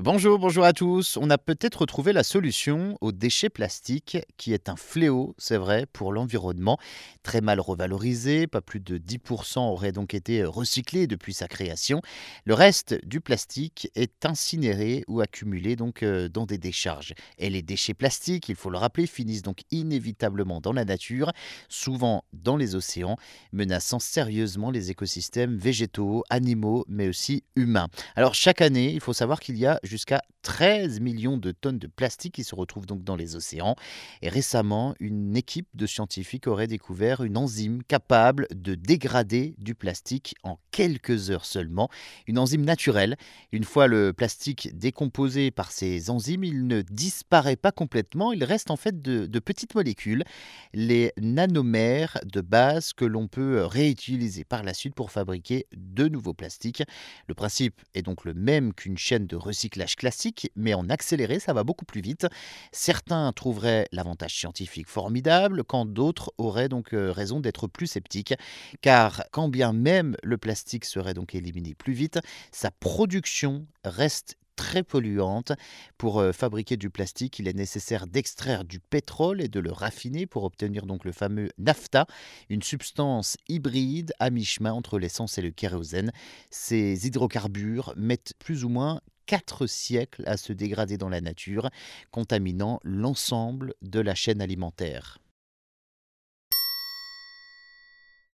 Bonjour, bonjour à tous. On a peut-être trouvé la solution aux déchets plastiques, qui est un fléau, c'est vrai, pour l'environnement. Très mal revalorisé, pas plus de 10% aurait donc été recyclé depuis sa création. Le reste du plastique est incinéré ou accumulé donc euh, dans des décharges. Et les déchets plastiques, il faut le rappeler, finissent donc inévitablement dans la nature, souvent dans les océans, menaçant sérieusement les écosystèmes végétaux, animaux, mais aussi humains. Alors chaque année, il faut savoir qu'il y a jusqu'à 13 millions de tonnes de plastique qui se retrouvent donc dans les océans. Et récemment, une équipe de scientifiques aurait découvert une enzyme capable de dégrader du plastique en quelques heures seulement. Une enzyme naturelle. Une fois le plastique décomposé par ces enzymes, il ne disparaît pas complètement. Il reste en fait de, petites molécules, les nanomères de base que l'on peut réutiliser par la suite pour fabriquer de nouveaux plastiques. Le principe est donc le même qu'une chaîne de recyclage classique, mais en accéléré, ça va beaucoup plus vite. Certains trouveraient l'avantage scientifique formidable, quand d'autres auraient donc euh, raison d'être plus sceptiques, car quand bien même le plastique serait donc éliminé plus vite, sa production reste très polluante. Pour euh, fabriquer du plastique, il est nécessaire d'extraire du pétrole et de le raffiner pour obtenir donc le fameux nafta, une substance hybride à mi-chemin entre l'essence et le kérosène. Ces hydrocarbures mettent plus ou moins quatre siècles à se dégrader dans la nature, contaminant l'ensemble de la chaîne alimentaire.